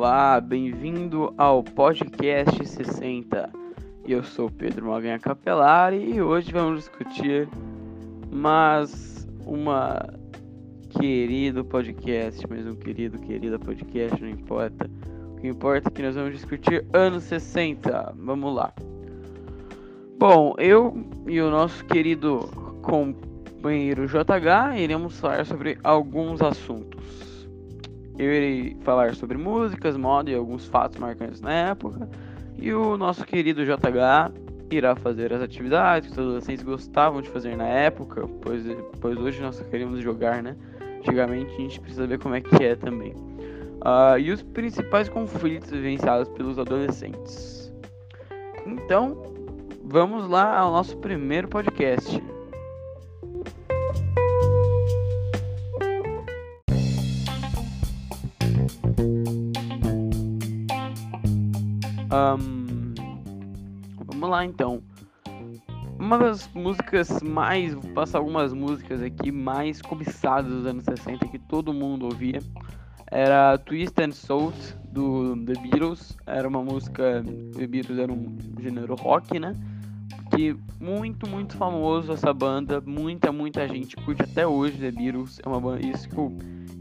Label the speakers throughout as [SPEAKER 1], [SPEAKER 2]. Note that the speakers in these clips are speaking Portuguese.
[SPEAKER 1] Olá, bem-vindo ao podcast 60. Eu sou Pedro Maganha Capelari e hoje vamos discutir mais uma querido podcast, mais um querido, querida podcast, não importa. O que importa é que nós vamos discutir anos 60. Vamos lá. Bom, eu e o nosso querido companheiro JH iremos falar sobre alguns assuntos. Eu irei falar sobre músicas, moda e alguns fatos marcantes na época. E o nosso querido JH irá fazer as atividades que os adolescentes gostavam de fazer na época, pois, pois hoje nós queremos jogar, né? Antigamente a gente precisa ver como é que é também. Uh, e os principais conflitos vivenciados pelos adolescentes. Então, vamos lá ao nosso primeiro podcast. Um, vamos lá então. Uma das músicas mais. Vou passar algumas músicas aqui mais cobiçadas dos anos 60 que todo mundo ouvia. Era Twist and Shout do The Beatles. Era uma música. The Beatles era um gênero rock, né? Que muito, muito famoso essa banda. Muita, muita gente curte até hoje The Beatles. É uma banda. Isso que eu,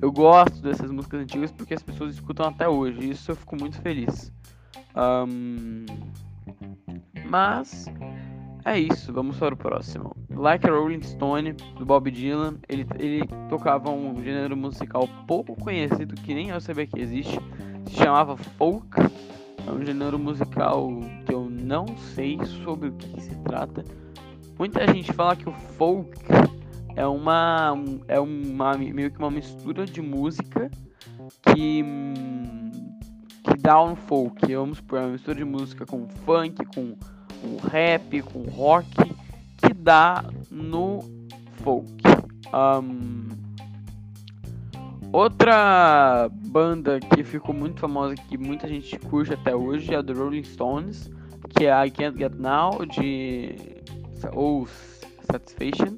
[SPEAKER 1] eu gosto dessas músicas antigas porque as pessoas escutam até hoje. Isso eu fico muito feliz. Um, mas é isso, vamos para o próximo. Like a Rolling Stone, do Bob Dylan, ele, ele tocava um gênero musical pouco conhecido que nem eu sabia que existe, se chamava folk. É um gênero musical que eu não sei sobre o que se trata. Muita gente fala que o folk é uma, é uma meio que uma mistura de música que down folk, vamos por uma mistura de música com funk, com, rap, com rock, que dá no folk. Um, outra banda que ficou muito famosa, que muita gente curte até hoje, é a The Rolling Stones, que é I Can't Get Now, de ou Satisfaction.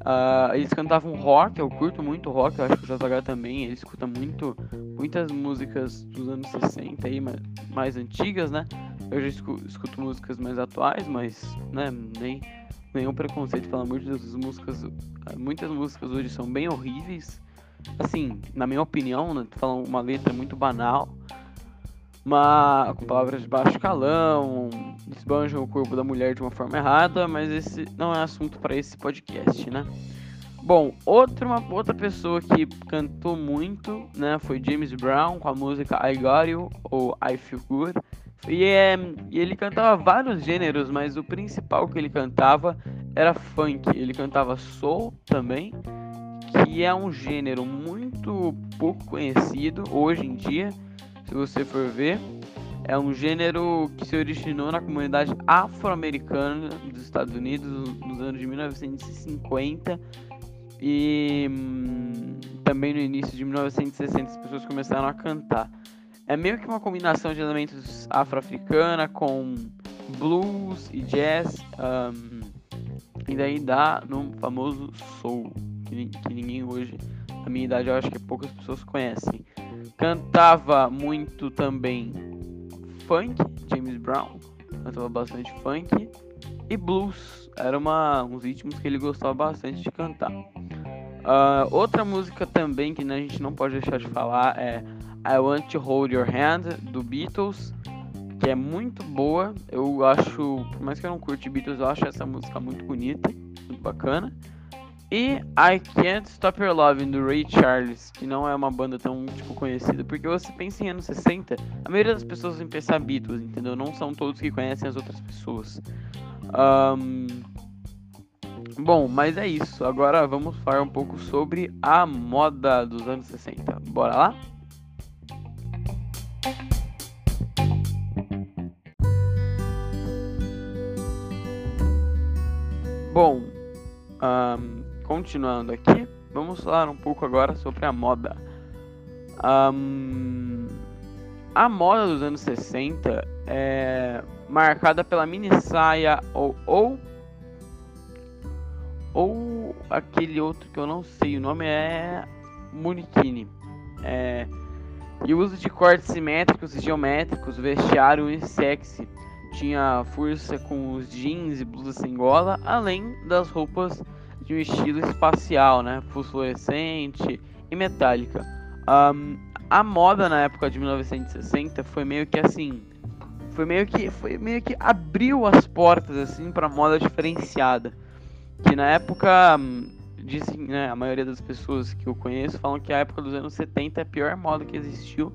[SPEAKER 1] Uh, eles cantavam rock, eu curto muito rock, eu acho que o JH também, ele escuta muito, muitas músicas dos anos 60 aí, mais, mais antigas, né? Eu já escuto, escuto, músicas mais atuais, mas, né, nem nenhum preconceito, pelo amor de Deus, as músicas, muitas músicas hoje são bem horríveis, assim, na minha opinião, né, falam uma letra muito banal, uma, com palavras de baixo calão, esbanjam o corpo da mulher de uma forma errada, mas esse não é assunto para esse podcast, né? Bom, outra, uma, outra pessoa que cantou muito, né, foi James Brown com a música I Got You ou I Feel Good. E, é, e ele cantava vários gêneros, mas o principal que ele cantava era funk. Ele cantava soul também, que é um gênero muito pouco conhecido hoje em dia se você for ver. É um gênero que se originou na comunidade afro-americana dos Estados Unidos nos anos de 1950 e hum, também no início de 1960 as pessoas começaram a cantar. É meio que uma combinação de elementos afro-africana com blues e jazz um, e daí dá no famoso soul que, que ninguém hoje, na minha idade, eu acho que poucas pessoas conhecem. Cantava muito também funk, James Brown, cantava bastante funk e blues, era uma, uns ritmos que ele gostava bastante de cantar. Uh, outra música também que a gente não pode deixar de falar é I Want to Hold Your Hand do Beatles, que é muito boa. Eu acho, por mais que eu não curte Beatles, eu acho essa música muito bonita, muito bacana. E I Can't Stop Your Loving do Ray Charles, que não é uma banda tão tipo conhecida, porque você pensa em anos 60, a maioria das pessoas vem pensar Beatles, entendeu? Não são todos que conhecem as outras pessoas. Um... Bom, mas é isso. Agora vamos falar um pouco sobre a moda dos anos 60. Bora lá? Bom, continuando aqui, vamos falar um pouco agora sobre a moda. Um, a moda dos anos 60 é marcada pela mini saia ou, ou ou aquele outro que eu não sei, o nome é Munikini. É, E o uso de cortes simétricos e geométricos, vestiário unissex, tinha força com os jeans e blusas sem gola, além das roupas de um estilo espacial, né, fosforescente e metálica. Um, a moda na época de 1960 foi meio que assim, foi meio que foi meio que abriu as portas assim para moda diferenciada, que na época dizem, né, a maioria das pessoas que eu conheço falam que a época dos anos 70 é a pior moda que existiu.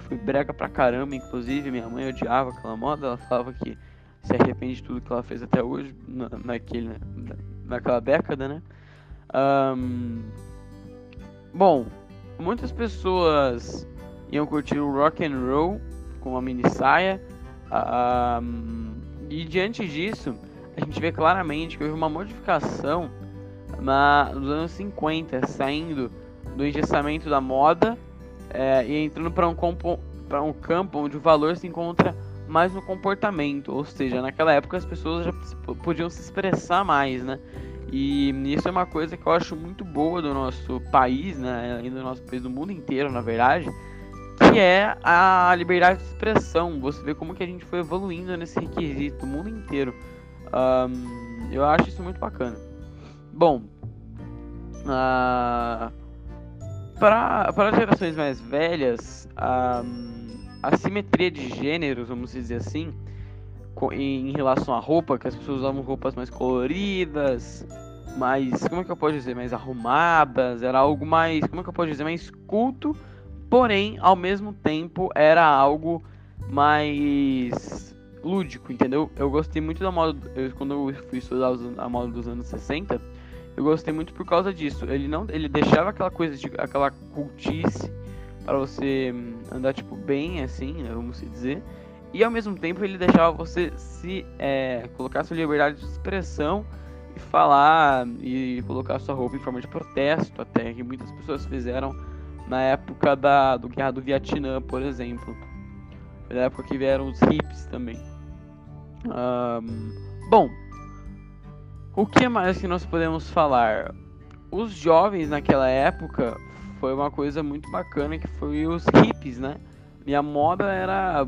[SPEAKER 1] Foi brega pra caramba, inclusive minha mãe odiava aquela moda, ela falava que se arrepende de tudo que ela fez até hoje, na, naquele, naquela década, né? Um, bom, muitas pessoas iam curtir o rock and roll com uma mini saia. Um, e diante disso, a gente vê claramente que houve uma modificação na, nos anos 50, saindo do engessamento da moda é, e entrando para um, para um campo onde o valor se encontra mais no comportamento, ou seja, naquela época as pessoas já podiam se expressar mais, né? E isso é uma coisa que eu acho muito boa do nosso país, né? E do nosso país, do mundo inteiro, na verdade, que é a liberdade de expressão. Você vê como que a gente foi evoluindo nesse requisito, o mundo inteiro. Um, eu acho isso muito bacana. Bom, uh, para gerações mais velhas, a, a simetria de gêneros, vamos dizer assim, em relação à roupa, que as pessoas usavam roupas mais coloridas, mais, como é que eu posso dizer, mais arrumadas, era algo mais, como é que eu posso dizer, mais culto, porém, ao mesmo tempo, era algo mais lúdico, entendeu? Eu gostei muito da moda, eu, quando eu fui estudar a moda dos anos 60, eu gostei muito por causa disso. Ele não, ele deixava aquela coisa de aquela cultice para você hum, andar tipo bem assim, né, vamos dizer. E ao mesmo tempo ele deixava você se é, colocar sua liberdade de expressão e falar e colocar sua roupa em forma de protesto, até que muitas pessoas fizeram na época da do guerra do Vietnã, por exemplo. Na época que vieram os hips também. Um, bom, o que mais que nós podemos falar? Os jovens naquela época foi uma coisa muito bacana que foi os hippies, né? Minha moda era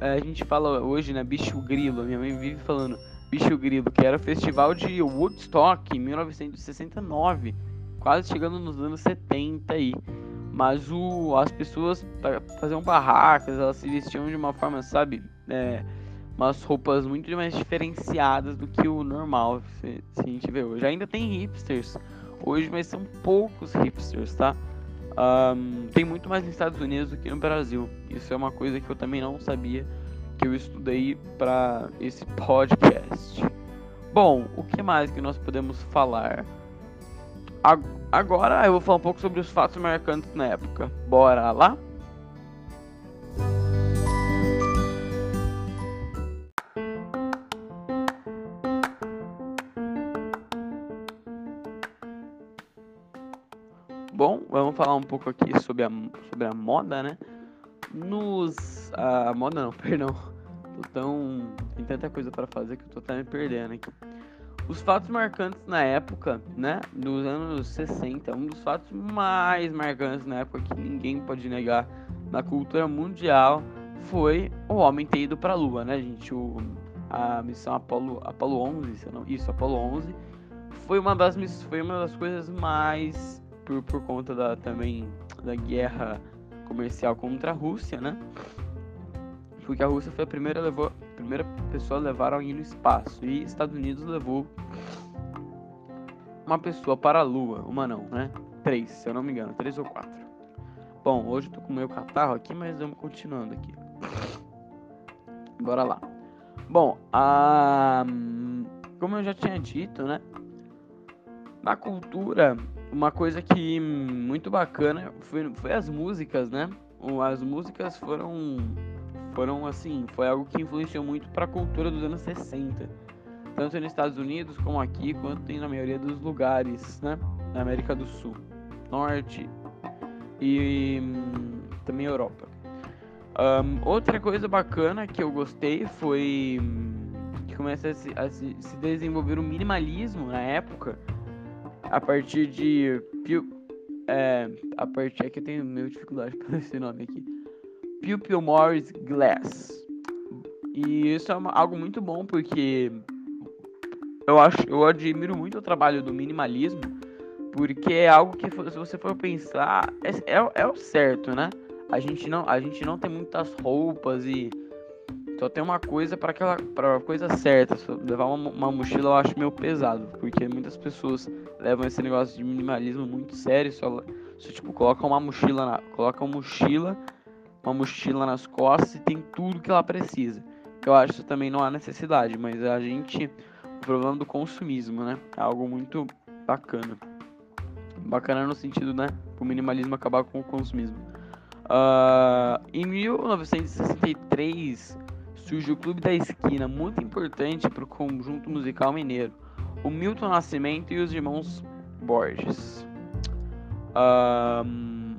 [SPEAKER 1] é, a gente fala hoje, né, bicho grilo. Minha mãe vive falando bicho grilo, que era o festival de Woodstock em 1969, quase chegando nos anos 70 aí. Mas o, as pessoas faziam barracas, elas se vestiam de uma forma, sabe, é, umas roupas muito mais diferenciadas do que o normal, se, se, a gente vê hoje. Ainda tem hipsters hoje, mas são poucos hipsters, tá? Um, tem muito mais nos Estados Unidos do que no Brasil. Isso é uma coisa que eu também não sabia, que eu estudei para esse podcast. Bom, o que mais que nós podemos falar? Agora eu vou falar um pouco sobre os fatos marcantes na época. Bora lá? Falar um pouco aqui sobre a, sobre a moda, né? Nos. A, moda não, perdão. Tô tão. Tem tanta coisa para fazer que eu tô até me perdendo aqui. Os fatos marcantes na época, né? Dos anos 60, um dos fatos mais marcantes na época que ninguém pode negar na cultura mundial foi o homem ter ido para a Lua, né, gente? O, a missão Apollo, Apollo 11, não, isso, Apollo 11, foi uma das foi uma das coisas mais por, por conta da, também da guerra comercial contra a Rússia, né? Porque a Rússia foi a primeira, levou, a primeira pessoa a levar alguém no espaço e Estados Unidos levou uma pessoa para a Lua, uma não, né? Três, se eu não me engano, três ou quatro. Bom, hoje eu tô com meu catarro aqui, mas vamos continuando aqui. Bora lá. Bom, a... como eu já tinha dito, né? Na cultura uma coisa que muito bacana foi, foi as músicas, né? As músicas foram foram assim, foi algo que influenciou muito para a cultura dos anos 60, tanto nos Estados Unidos como aqui, quanto na maioria dos lugares, né? Na América do Sul, Norte e hum, também Europa. Um, outra coisa bacana que eu gostei foi hum, que começa a se, a se desenvolver o minimalismo na época a partir de. É, a partir. É que eu tenho meio dificuldade para esse nome aqui. Pupil Morris Glass. E isso é uma, algo muito bom porque eu acho, eu admiro muito o trabalho do minimalismo, porque é algo que se você for pensar é, é, é o certo, né? A gente não, a gente não tem muitas roupas e só tem uma coisa para aquela para coisa certa. levar uma, uma, mochila eu acho meio pesado, porque muitas pessoas levam esse negócio de minimalismo muito sério, só, só tipo coloca uma mochila na, uma mochila, uma mochila nas costas e tem tudo que ela precisa. Eu acho que também não há necessidade, mas a gente o problema do consumismo, né? É algo muito bacana. Bacana no sentido, né? O minimalismo acabar com o consumismo. Uh, em 1963 surge o Clube da Esquina, muito importante para o conjunto musical mineiro. O Milton Nascimento e os irmãos Borges. Uh,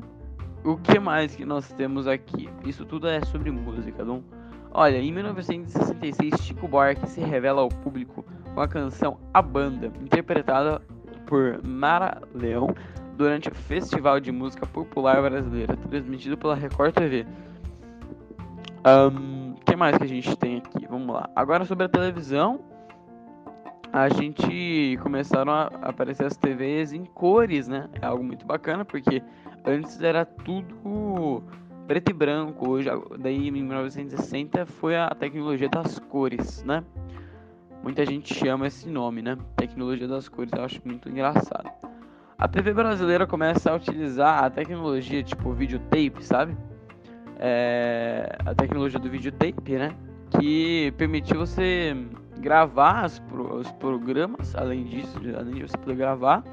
[SPEAKER 1] o que mais que nós temos aqui? Isso tudo é sobre música, não? Olha, em 1966, Chico Buarque se revela ao público com a canção A Banda, interpretada por Mara Leão durante o Festival de Música Popular Brasileira, transmitido pela Record TV. Um, que mais que a gente tem aqui? Vamos lá. Agora sobre a televisão, a gente começaram a aparecer as TVs em cores, né? É algo muito bacana porque antes era tudo preto e branco. Hoje, daí em 1960 foi a tecnologia das cores, né? Muita gente chama esse nome, né? Tecnologia das cores, eu acho muito engraçado. A TV brasileira começa a utilizar a tecnologia tipo videotape, sabe? É, a tecnologia do videotape, né? Que permitiu você gravar os, os programas, além disso, além de você poder gravar,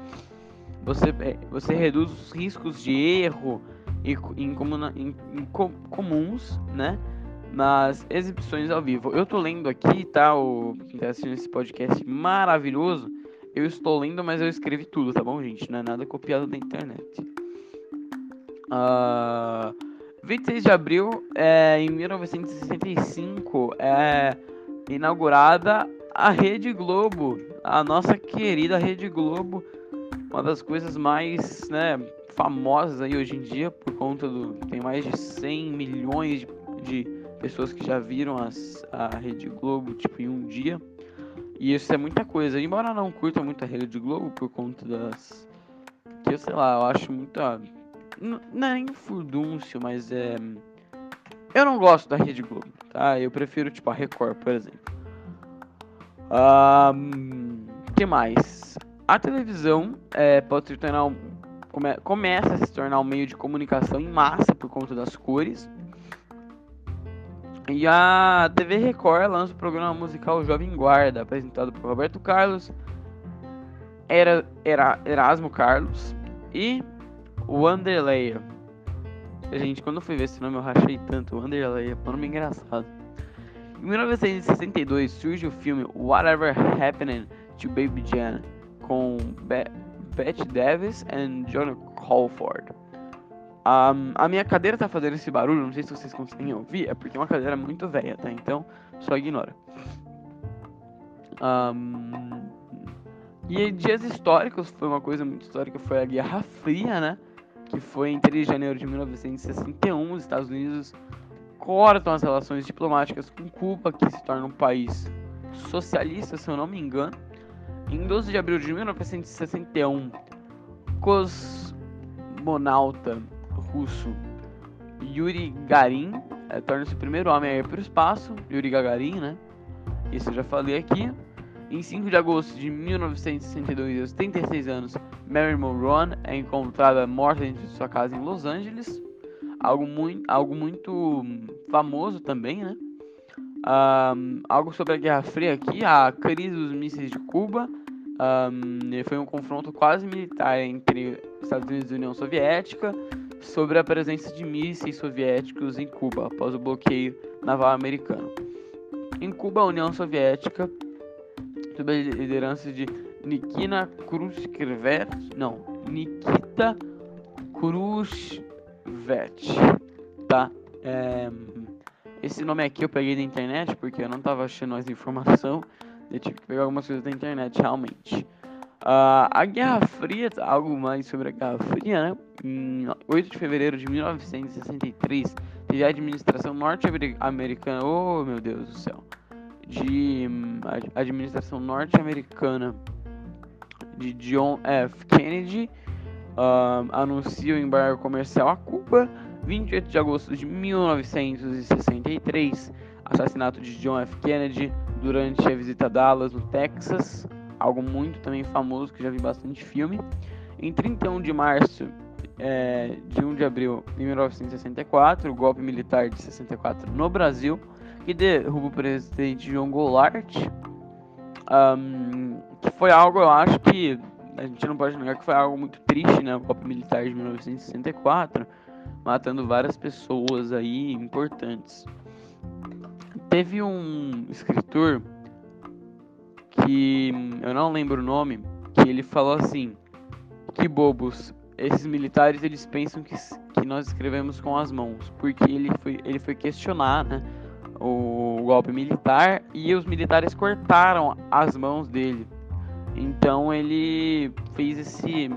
[SPEAKER 1] você, é, você reduz os riscos de erro em, em, comuns, né? Nas exibições ao vivo. Eu tô lendo aqui, tá? O quem tá assistindo esse podcast maravilhoso eu estou lendo, mas eu escrevi tudo, tá bom, gente? Não é nada copiado da internet. Uh, ah, 26 de abril, é, em 1965, é inaugurada a Rede Globo, a nossa querida Rede Globo, uma das coisas mais né, famosas aí hoje em dia, por conta do. Tem mais de 100 milhões de, de pessoas que já viram as, a Rede Globo, tipo, em um dia. E isso é muita coisa. Embora não curta muito a Rede Globo por conta das. Que eu sei lá, eu acho muita. Não é nem furdúncio, mas é. Eu não gosto da Rede Globo, tá? Eu prefiro, tipo, a Record, por exemplo. Um, que mais? A televisão é, pode se tornar come, começa a se tornar um meio de comunicação em massa por conta das cores. E a TV Record lança o programa musical Jovem Guarda, apresentado por Roberto Carlos, era, era Erasmo Carlos e Wanderleia. Gente, quando eu fui ver esse nome eu rachei tanto. Wanderleia, um nome engraçado. Em 1962 surge o filme Whatever Happened to Baby Jane com Be Bette Davis e John Colford. Um, a minha cadeira tá fazendo esse barulho, não sei se vocês conseguem ouvir, é porque é uma cadeira muito velha, tá? Então, só ignora. Um, e dias históricos, foi uma coisa muito histórica, foi a Guerra Fria, né? Que foi em 3 de janeiro de 1961, os Estados Unidos cortam as relações diplomáticas com Cuba, que se torna um país socialista, se eu não me engano. Em 12 de abril de 1961, cosmonauta russo Yuri Garin é, torna-se o primeiro homem a ir para o espaço, Yuri Gagarin, né? Isso eu já falei aqui. Em 5 de agosto de 1962, aos 36 anos, Mary Monroe é encontrada morta dentro de sua casa em Los Angeles. Algo muito, algo muito famoso também, né? Um, algo sobre a Guerra Fria aqui, a crise dos mísseis de Cuba. Um, foi um confronto quase militar entre Estados Unidos e União Soviética sobre a presença de mísseis soviéticos em Cuba após o bloqueio naval americano. Em Cuba, a União Soviética, sob a liderança de Nikita Khrushchev, não, Nikita Khrushchev, tá? É, esse nome aqui eu peguei da internet porque eu não estava achando mais informação, eu tive que pegar algumas coisas da internet realmente. Uh, a Guerra Fria, algo mais sobre a Guerra Fria, né? Em 8 de fevereiro de 1963, de administração norte-americana. Oh, meu Deus do céu. De hum, administração norte-americana de John F. Kennedy uh, anuncia o embargo comercial a Cuba. 28 de agosto de 1963, assassinato de John F. Kennedy durante a visita a Dallas, no Texas. Algo muito também famoso que já vi bastante filme. Em 31 de março é, de 1 de abril de 1964, o golpe militar de 64 no Brasil, que derruba o presidente João Goulart, um, que foi algo, eu acho que a gente não pode negar que foi algo muito triste, né? O golpe militar de 1964, matando várias pessoas aí importantes. Teve um escritor que eu não lembro o nome, que ele falou assim: que bobos, esses militares eles pensam que, que nós escrevemos com as mãos, porque ele foi, ele foi questionar né, o golpe militar e os militares cortaram as mãos dele. Então ele fez esse.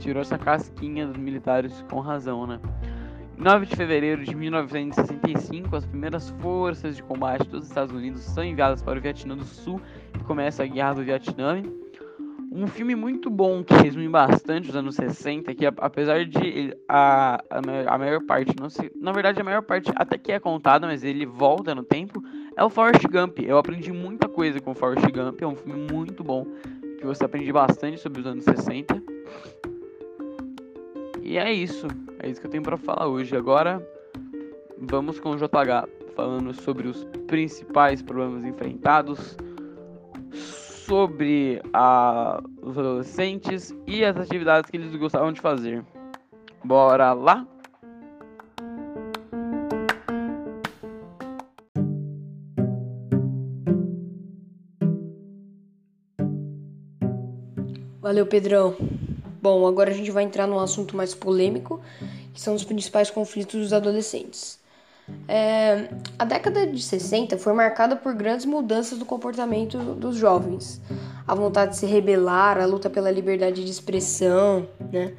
[SPEAKER 1] tirou essa casquinha dos militares com razão, né? 9 de fevereiro de 1965, as primeiras forças de combate dos Estados Unidos são enviadas para o Vietnã do Sul e começa a Guerra do Vietnã. Um filme muito bom que resume bastante os anos 60, que apesar de a, a, a maior parte, não se, na verdade a maior parte até que é contada, mas ele volta no tempo, é o Forrest Gump. Eu aprendi muita coisa com o Forrest Gump, é um filme muito bom, que você aprende bastante sobre os anos 60. E é isso, é isso que eu tenho para falar hoje. Agora vamos com o JH falando sobre os principais problemas enfrentados sobre a, os adolescentes e as atividades que eles gostavam de fazer. Bora lá?
[SPEAKER 2] Valeu, Pedrão. Bom, agora a gente vai entrar num assunto mais polêmico, que são os principais conflitos dos adolescentes. É, a década de 60 foi marcada por grandes mudanças no comportamento dos jovens. A vontade de se rebelar, a luta pela liberdade de expressão, né?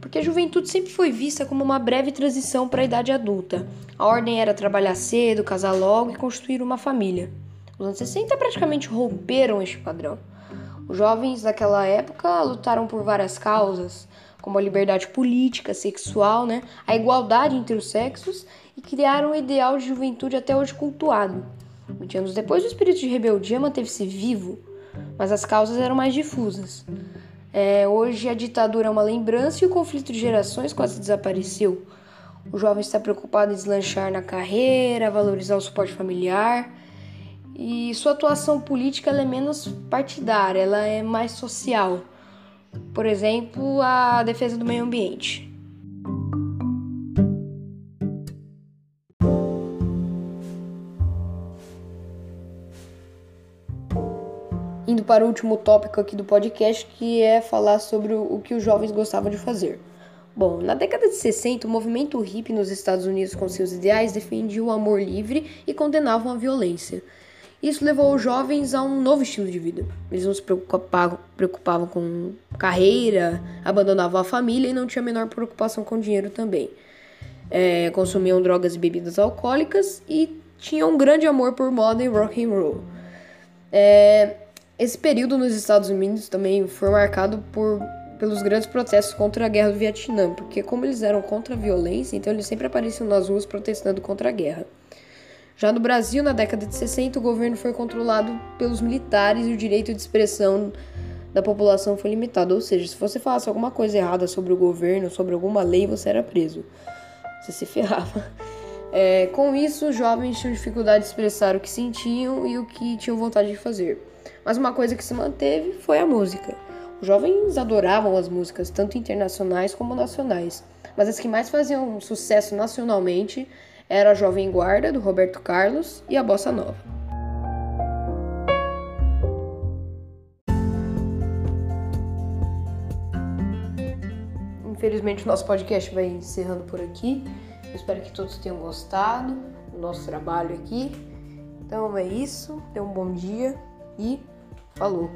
[SPEAKER 2] Porque a juventude sempre foi vista como uma breve transição para a idade adulta. A ordem era trabalhar cedo, casar logo e construir uma família. Os anos 60 praticamente romperam este padrão. Os jovens daquela época lutaram por várias causas, como a liberdade política, sexual, né? a igualdade entre os sexos e criaram um ideal de juventude até hoje cultuado. 20 anos depois, o espírito de rebeldia manteve-se vivo, mas as causas eram mais difusas. É, hoje a ditadura é uma lembrança e o conflito de gerações quase desapareceu. O jovem está preocupado em deslanchar na carreira, valorizar o suporte familiar e sua atuação política é menos partidária, ela é mais social. Por exemplo, a defesa do meio ambiente. Para o último tópico aqui do podcast, que é falar sobre o que os jovens gostavam de fazer. Bom, na década de 60, o movimento hippie nos Estados Unidos, com seus ideais, defendia o amor livre e condenava a violência. Isso levou os jovens a um novo estilo de vida. Eles não se preocupavam, preocupavam com carreira, abandonavam a família e não tinham a menor preocupação com dinheiro também. É, consumiam drogas e bebidas alcoólicas e tinham um grande amor por moda e rock and roll. É, esse período nos Estados Unidos também foi marcado por, pelos grandes protestos contra a guerra do Vietnã, porque como eles eram contra a violência, então eles sempre apareciam nas ruas protestando contra a guerra. Já no Brasil, na década de 60, o governo foi controlado pelos militares e o direito de expressão da população foi limitado. Ou seja, se você falasse alguma coisa errada sobre o governo, sobre alguma lei, você era preso. Você se ferrava. É, com isso, os jovens tinham dificuldade de expressar o que sentiam e o que tinham vontade de fazer. Mas uma coisa que se manteve foi a música. Os jovens adoravam as músicas, tanto internacionais como nacionais, mas as que mais faziam sucesso nacionalmente era a Jovem Guarda, do Roberto Carlos, e a Bossa Nova. Infelizmente, o nosso podcast vai encerrando por aqui. Eu espero que todos tenham gostado do nosso trabalho aqui. Então é isso. Tenham um bom dia e falou!